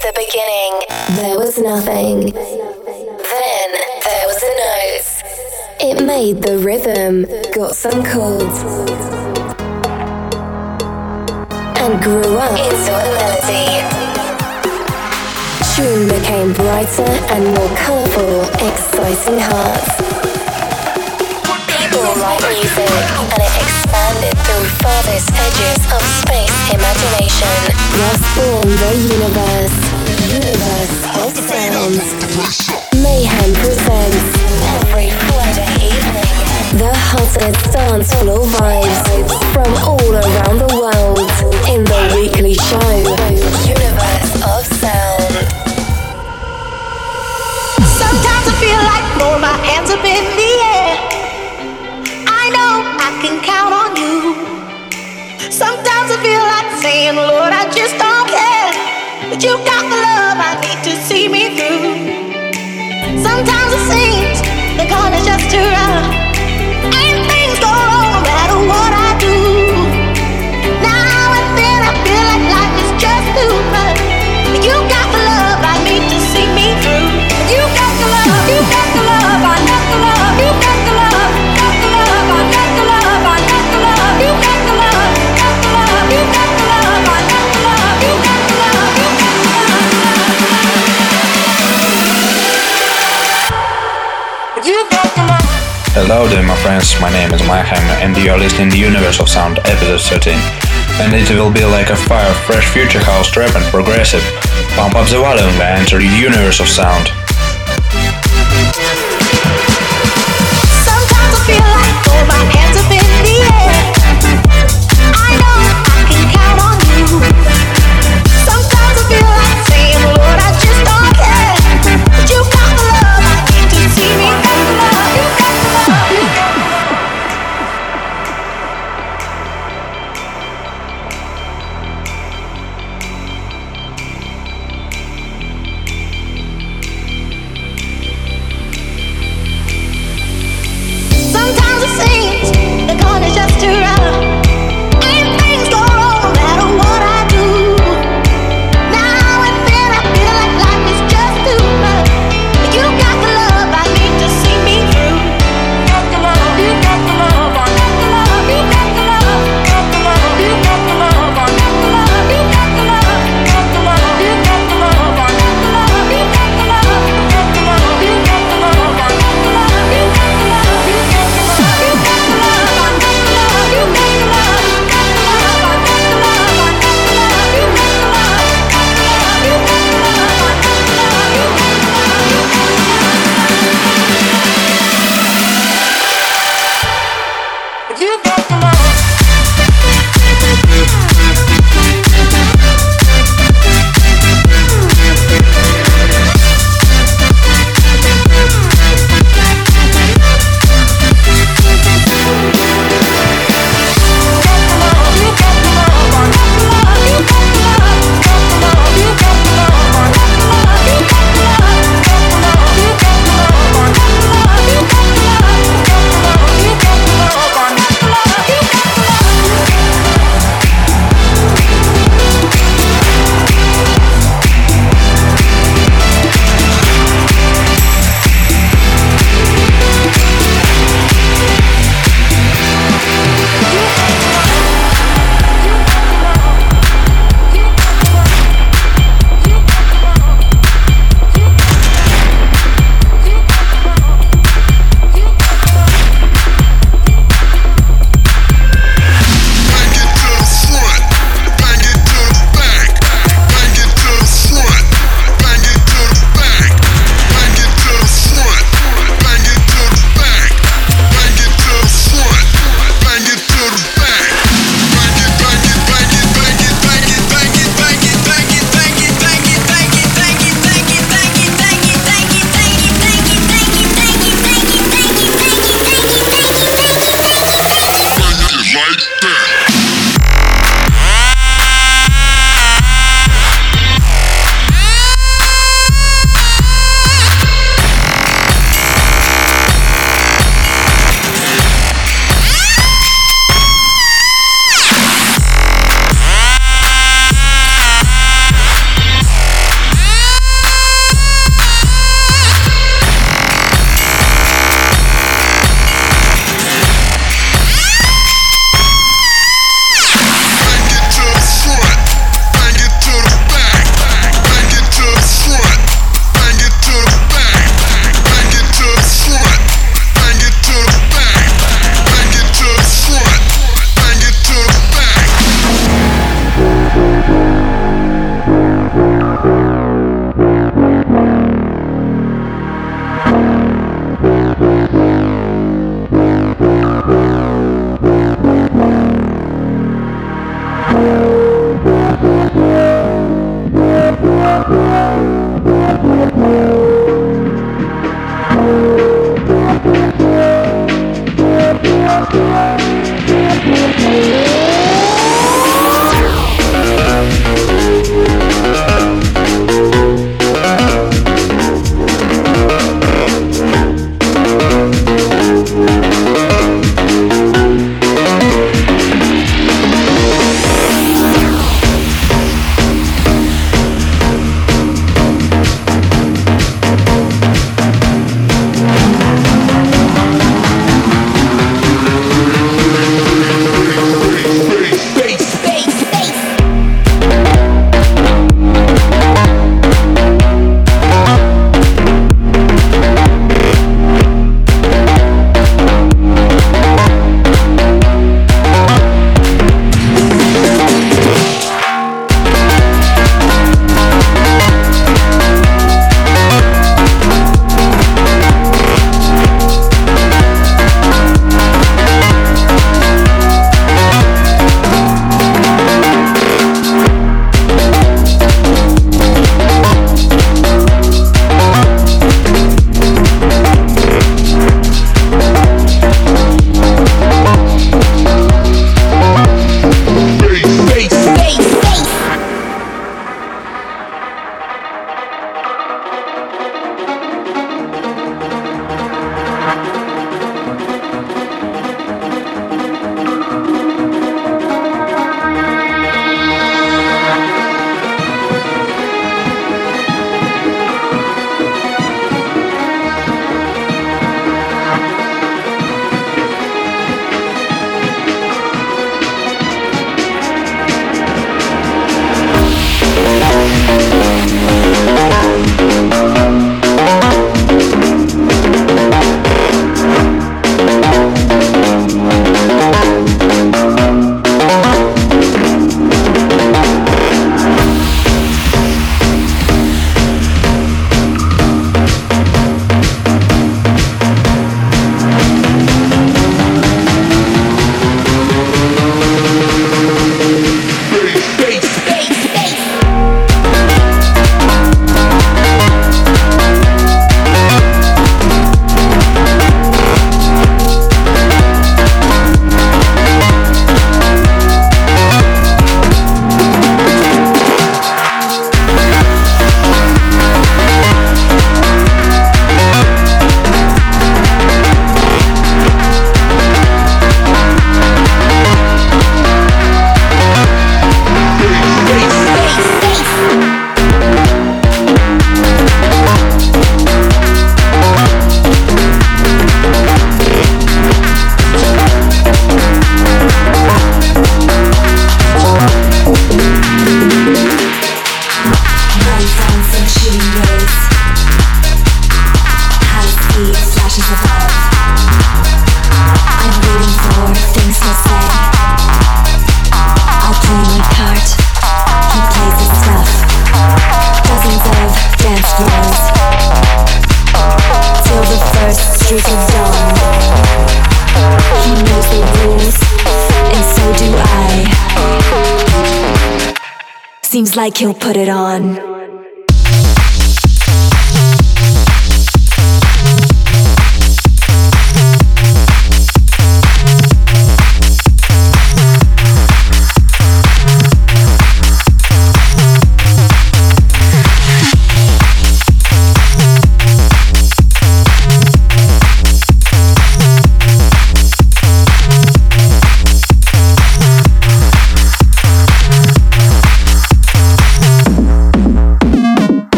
the beginning, there was nothing. Then there was a note. It made the rhythm, got some chords, and grew up into a melody. Tune became brighter and more colorful, exciting hearts. People write music, and it expanded through farthest edges of space imagination. Thus born the universe, universe of sounds. Mayhem presents every Friday evening the hottest dance floor vibes from all around the world in the weekly show, Universe of Sound. Sometimes I feel like oh throwing feel like saying, Lord, I just don't care. But you got the love I need to see me through. Sometimes it seems the going is just too rough. Hello there, my friends. My name is Mayhem, and you are listening to Universe of Sound, episode 13. And it will be like a fire, fresh future house, trap, and progressive. Pump up the volume and enter the Universe of Sound. Seems like he'll put it on.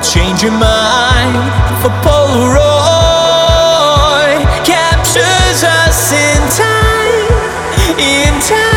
to change your mind for Polaroid captures us in time, in time.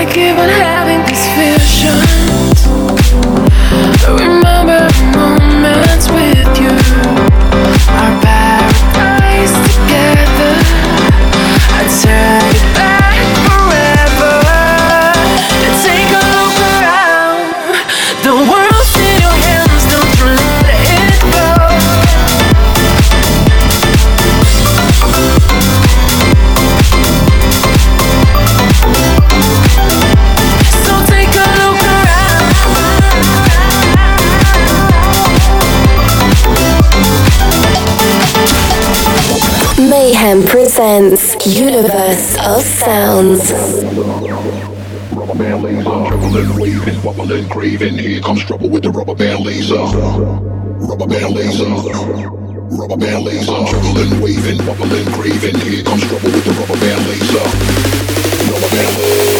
I keep on having this vision. Presents Universe of Sounds. Rubber band laser, trembling, waving, wobbling, craving. Here comes trouble with the rubber band laser. Rubber band laser. Rubber band laser, trembling, waving, wobbling, craving. Here comes trouble with the rubber band laser. Rubber band laser.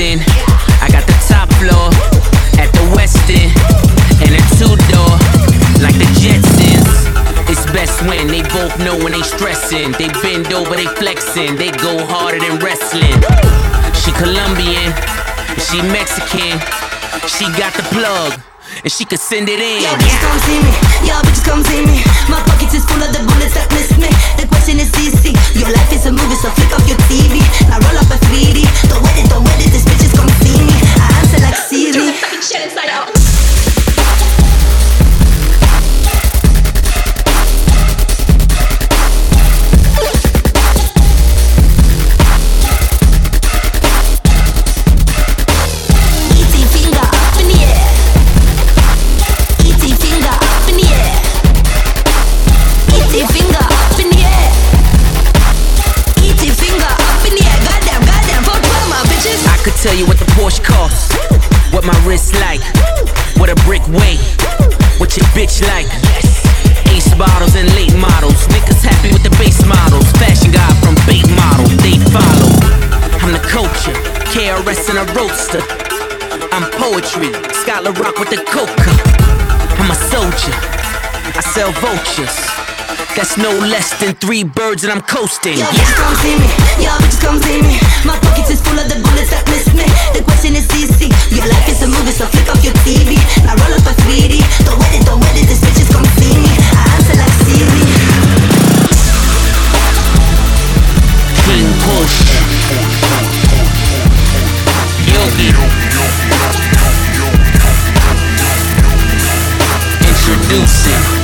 I got the top floor at the West End. And a two door, like the Jetsons. It's best when they both know when they stressing. They bend over, they flexing. They go harder than wrestling. She Colombian, she Mexican, she got the plug and she could send it in. Yo, bitches come see me. Yo, bitches come see me. My pockets is full of the bullets that miss me. The question is easy. Your life is a movie, so flick off your TV. Now roll up a 3D. Don't wait it, don't wait it. These bitches come see me. I answer like Siri. the coca. I'm a soldier. I sell vultures. That's no less than three birds and I'm coasting. Y'all bitches come see me. Y'all bitches come see me. My pockets is full of the bullets that miss me. The question is easy. Your life is a movie, so flick off your TV. Now roll up a 3D. Don't wait it, don't wait it. bitch is come see me. I answer like Siri. King Push. Yogi. Music.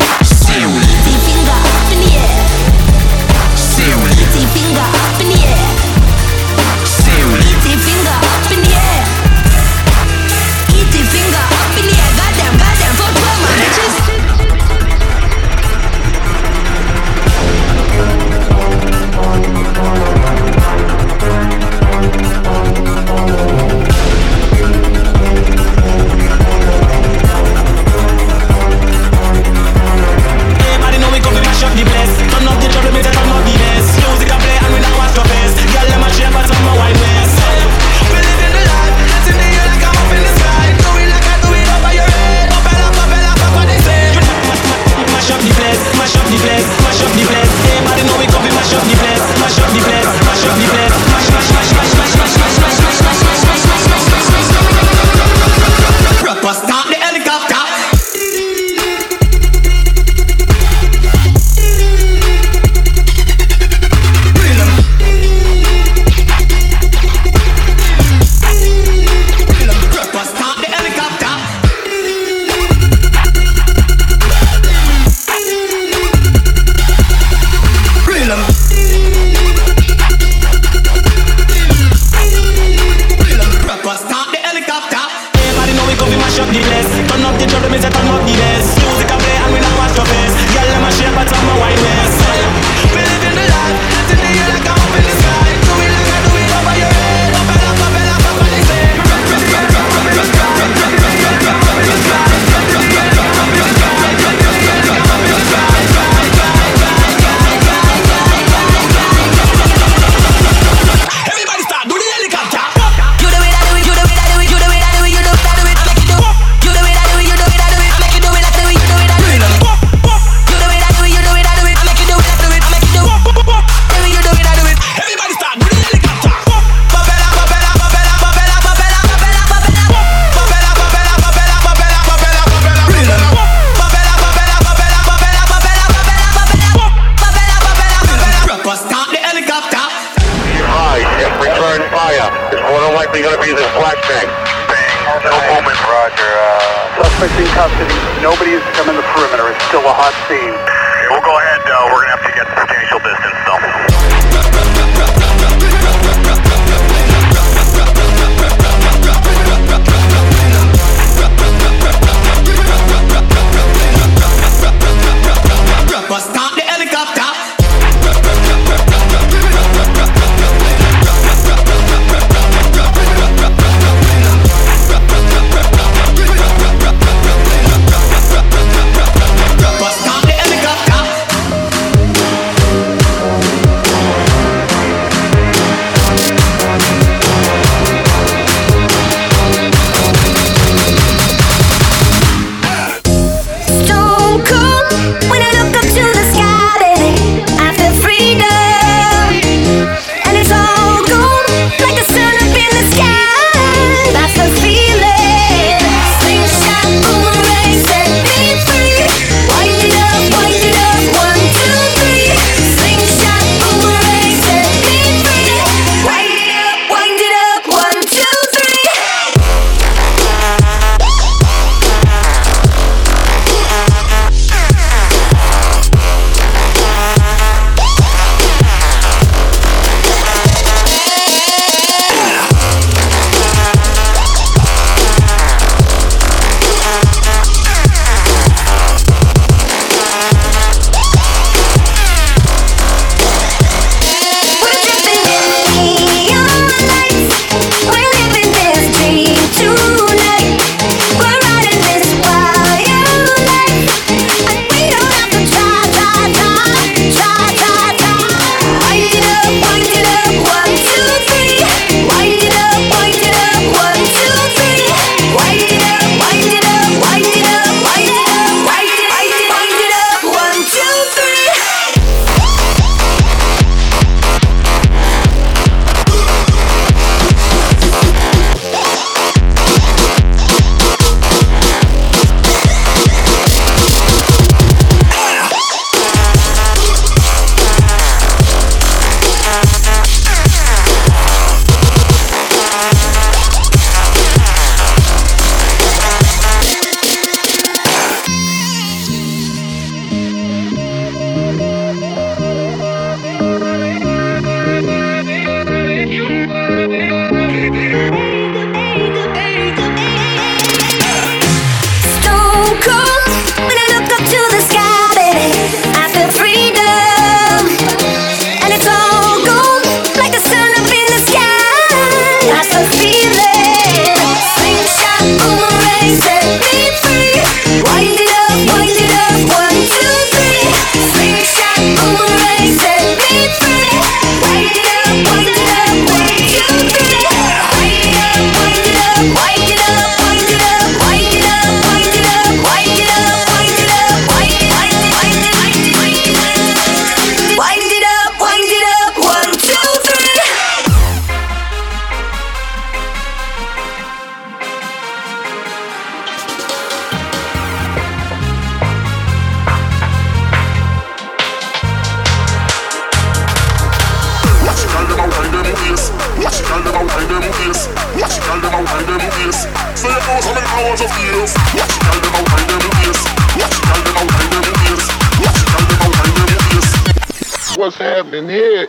What's happening here?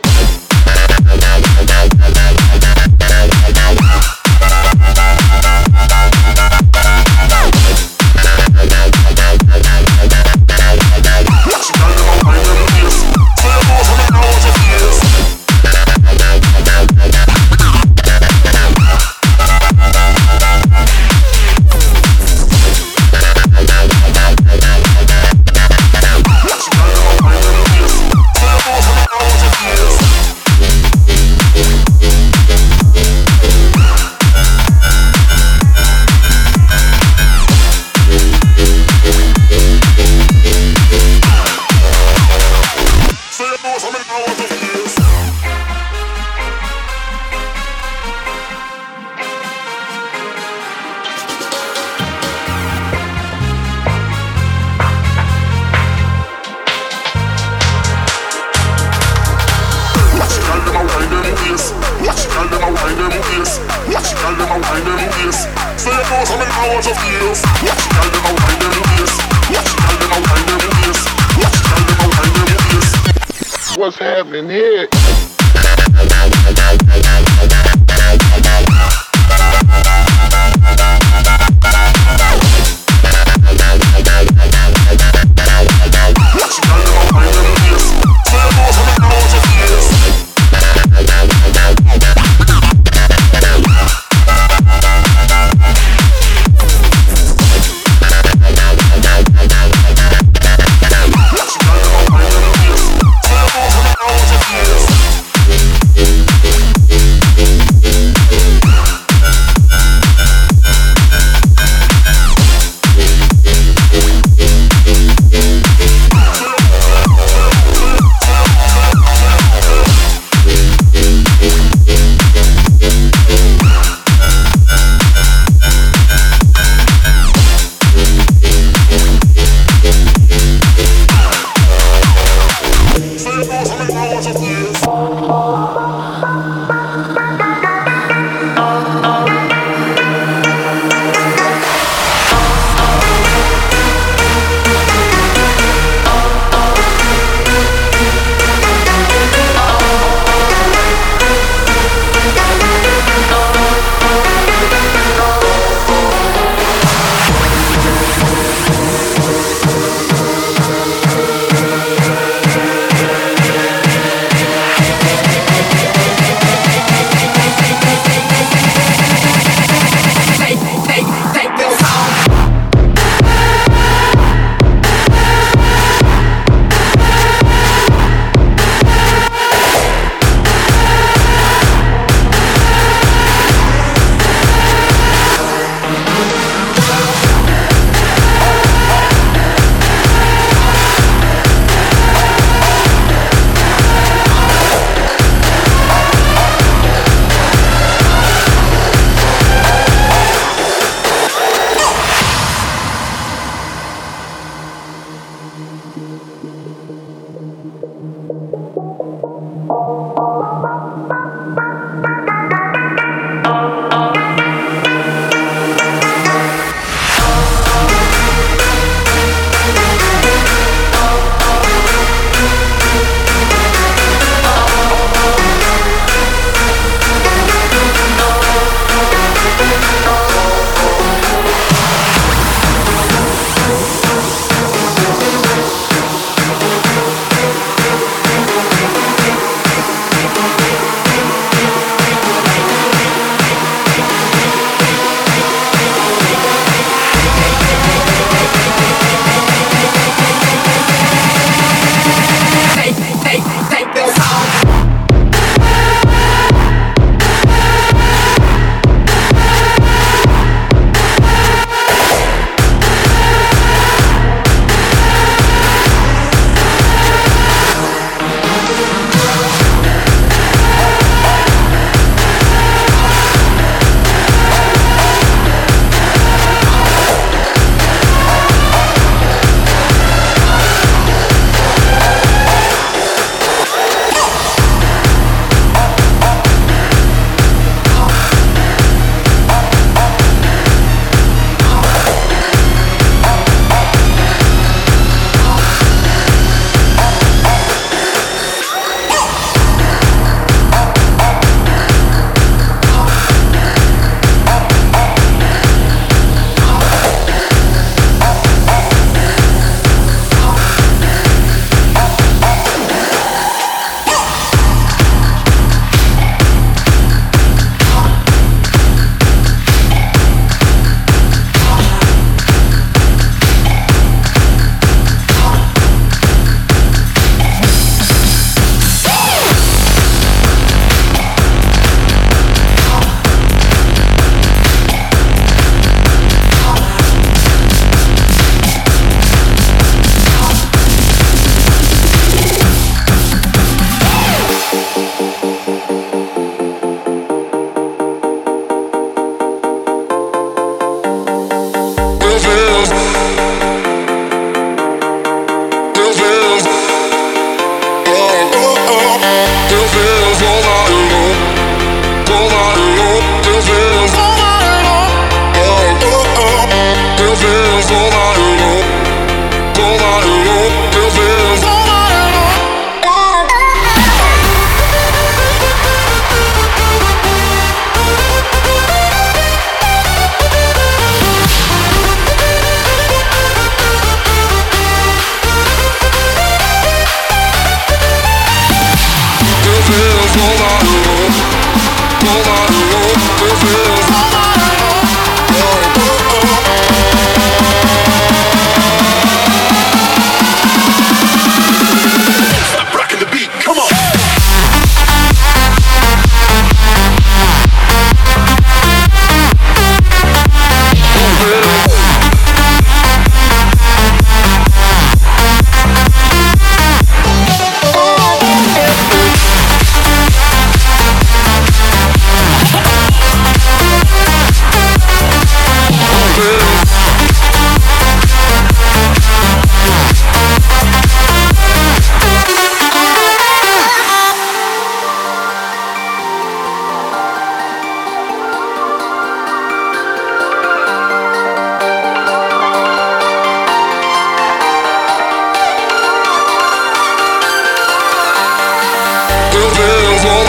We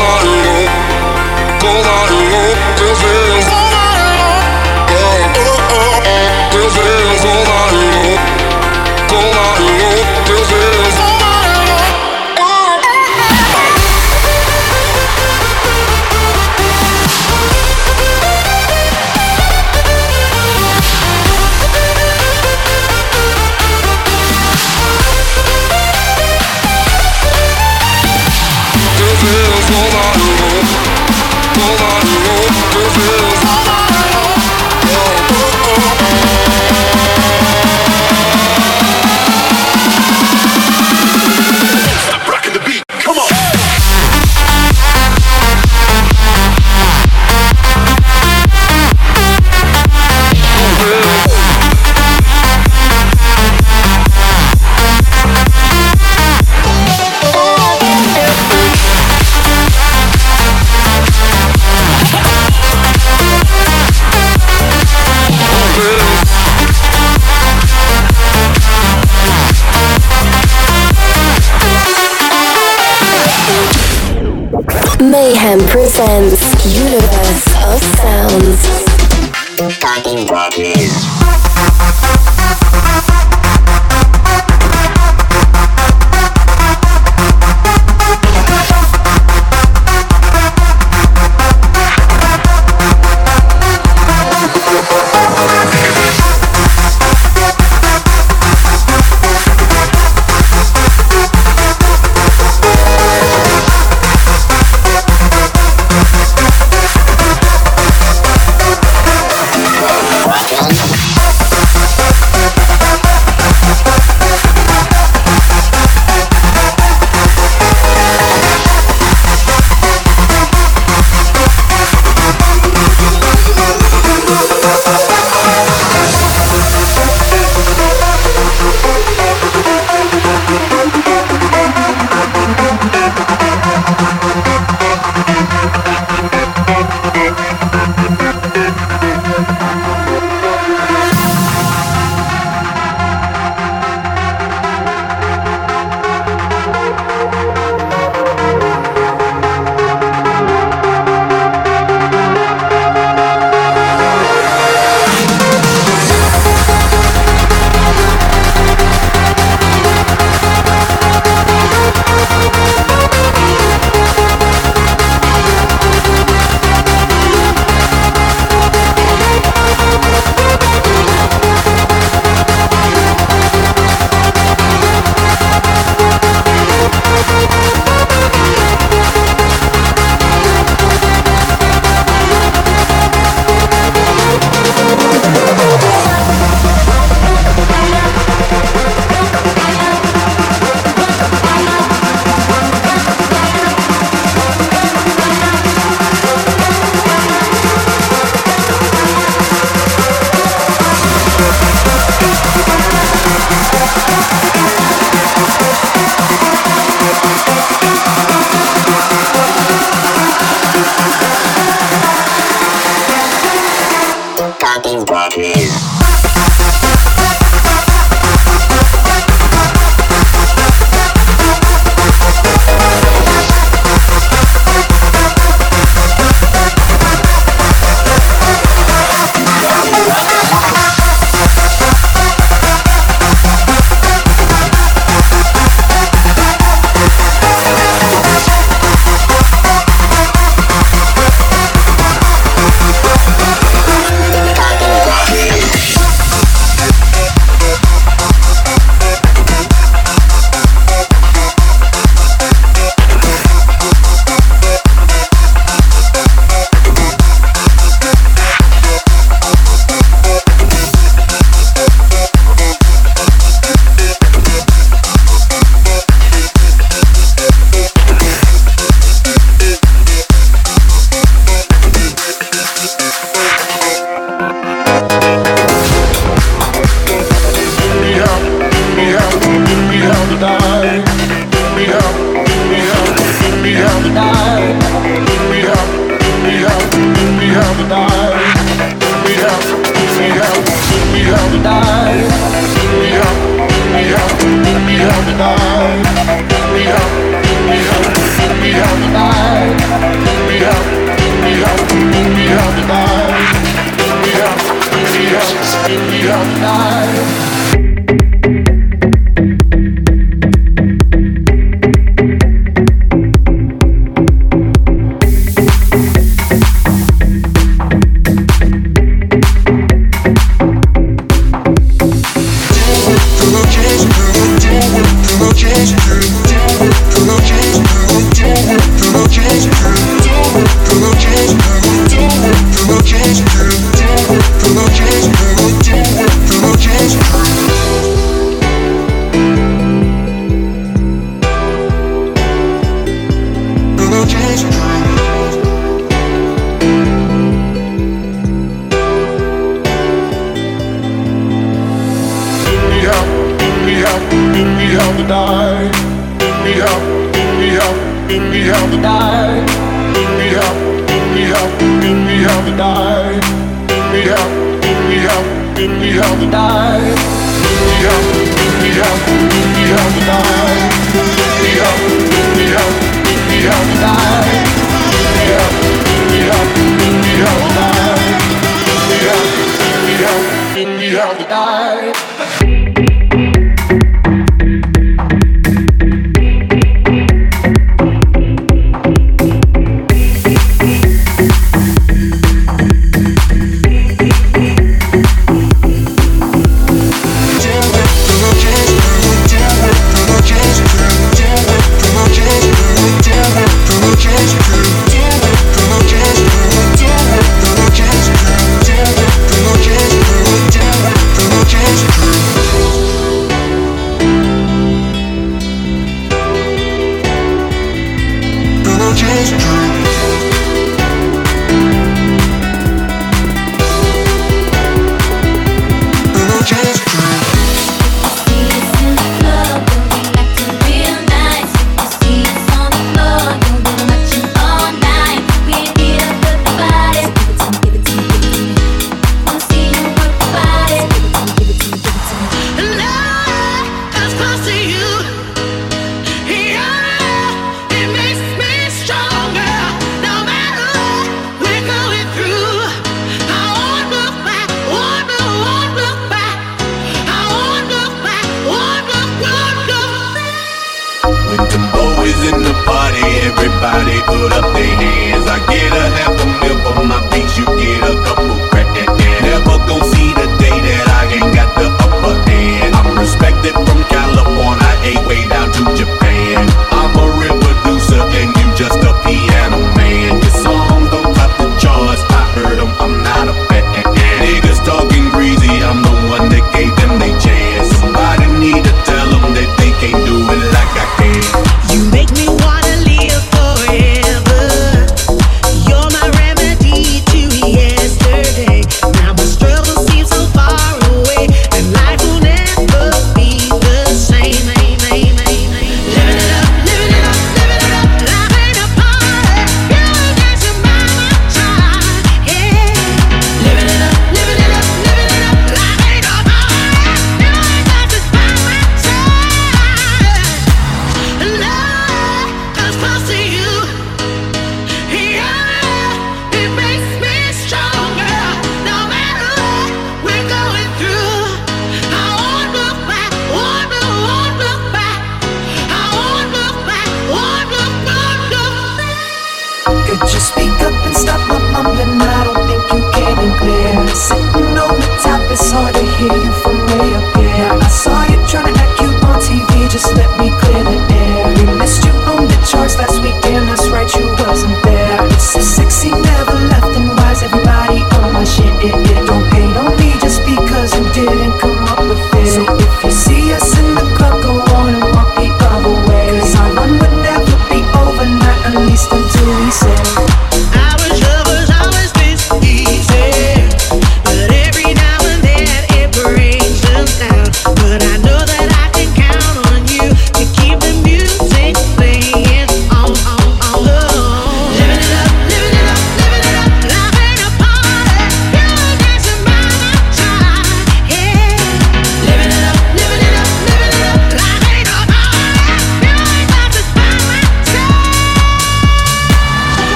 have, we have, we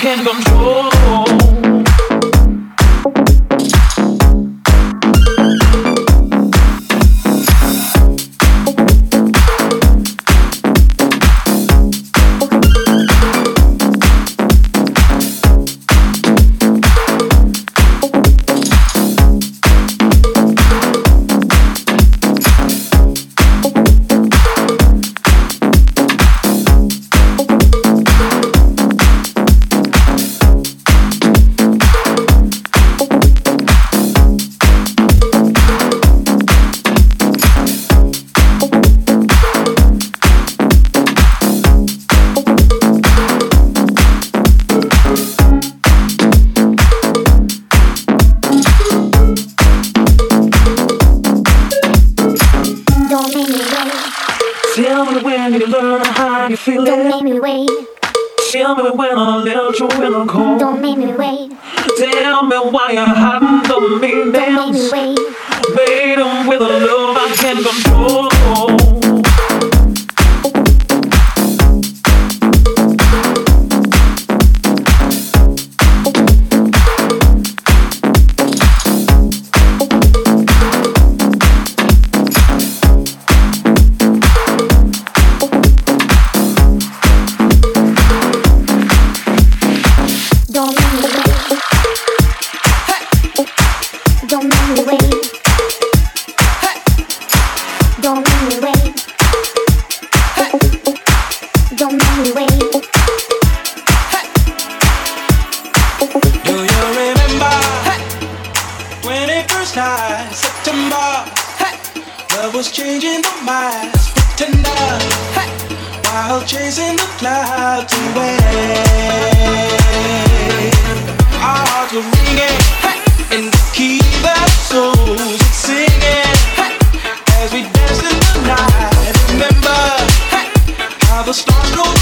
can't control. was changing the minds, pretender, hey, while chasing the clouds away. Our hearts were ringing hey, in the key that souls are singing hey, as we danced in the night. Remember hey, how the stars go.